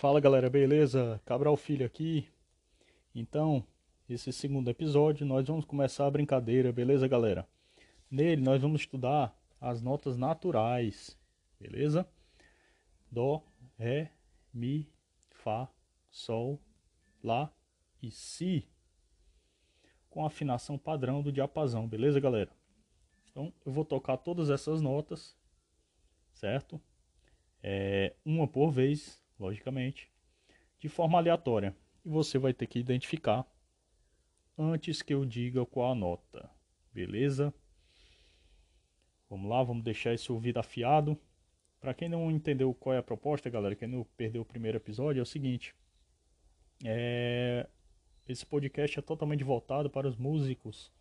Fala galera, beleza? Cabral Filho aqui. Então, esse segundo episódio nós vamos começar a brincadeira, beleza galera? Nele nós vamos estudar as notas naturais, beleza? Dó, Ré, Mi, Fá, Sol, Lá e Si. Com afinação padrão do diapasão, beleza galera? Então eu vou tocar todas essas notas, certo? É, uma por vez, logicamente, de forma aleatória. E você vai ter que identificar antes que eu diga qual a nota. Beleza? Vamos lá, vamos deixar esse ouvido afiado. Para quem não entendeu qual é a proposta, galera, quem não perdeu o primeiro episódio, é o seguinte. É... Esse podcast é totalmente voltado para os músicos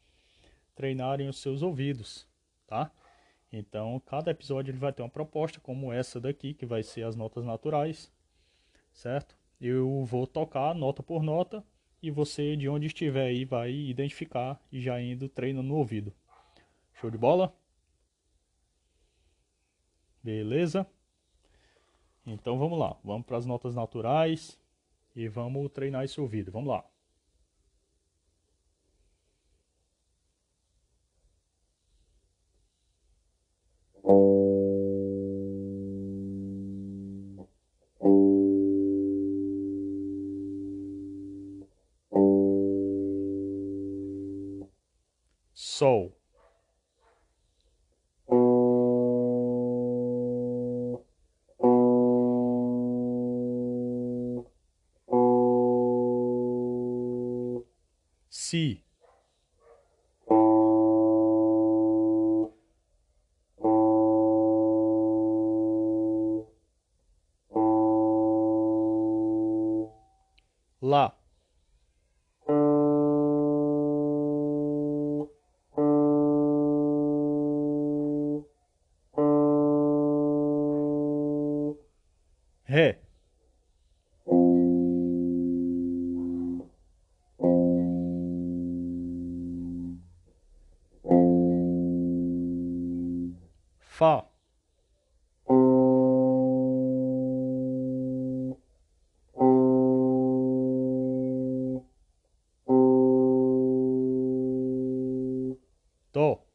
treinarem os seus ouvidos, tá? Então, cada episódio ele vai ter uma proposta como essa daqui, que vai ser as notas naturais, certo? Eu vou tocar nota por nota e você, de onde estiver aí, vai identificar e já indo treino no ouvido. Show de bola? Beleza? Então vamos lá, vamos para as notas naturais e vamos treinar esse ouvido. Vamos lá. Sol. Si. Lá. Ré. Fá. Dó.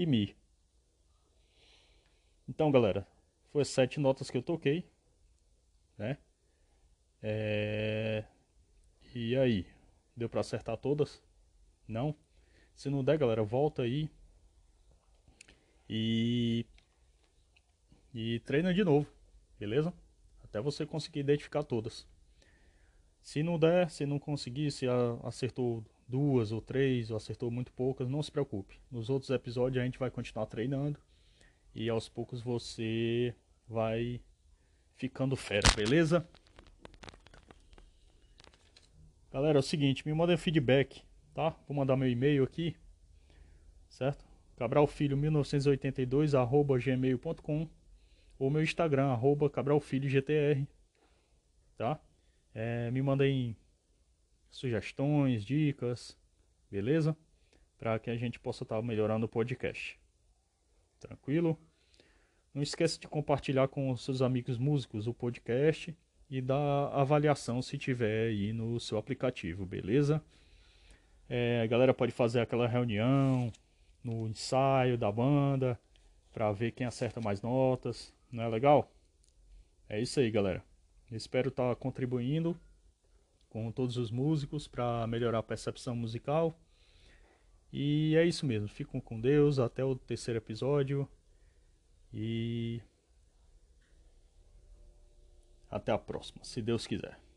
E Mi. Então, galera, foi as sete notas que eu toquei, né? É... E aí, deu para acertar todas? Não? Se não der, galera, volta aí e e treina de novo, beleza? Até você conseguir identificar todas. Se não der, se não conseguir, se acertou duas ou três, ou acertou muito poucas, não se preocupe. Nos outros episódios a gente vai continuar treinando e aos poucos você vai ficando fera, beleza? Galera, é o seguinte, me mandem feedback, tá? Vou mandar meu e-mail aqui, certo? cabralfilho1982 arroba gmail.com ou meu Instagram, arroba cabralfilhogtr, tá? É, me mandem sugestões, dicas, beleza? Para que a gente possa estar tá melhorando o podcast. Tranquilo? Não esqueça de compartilhar com os seus amigos músicos o podcast e dar avaliação se tiver aí no seu aplicativo, beleza? É, a galera pode fazer aquela reunião no ensaio da banda para ver quem acerta mais notas, não é legal? É isso aí, galera. Espero estar tá contribuindo com todos os músicos para melhorar a percepção musical. E é isso mesmo. Fiquem com Deus até o terceiro episódio. E até a próxima, se Deus quiser.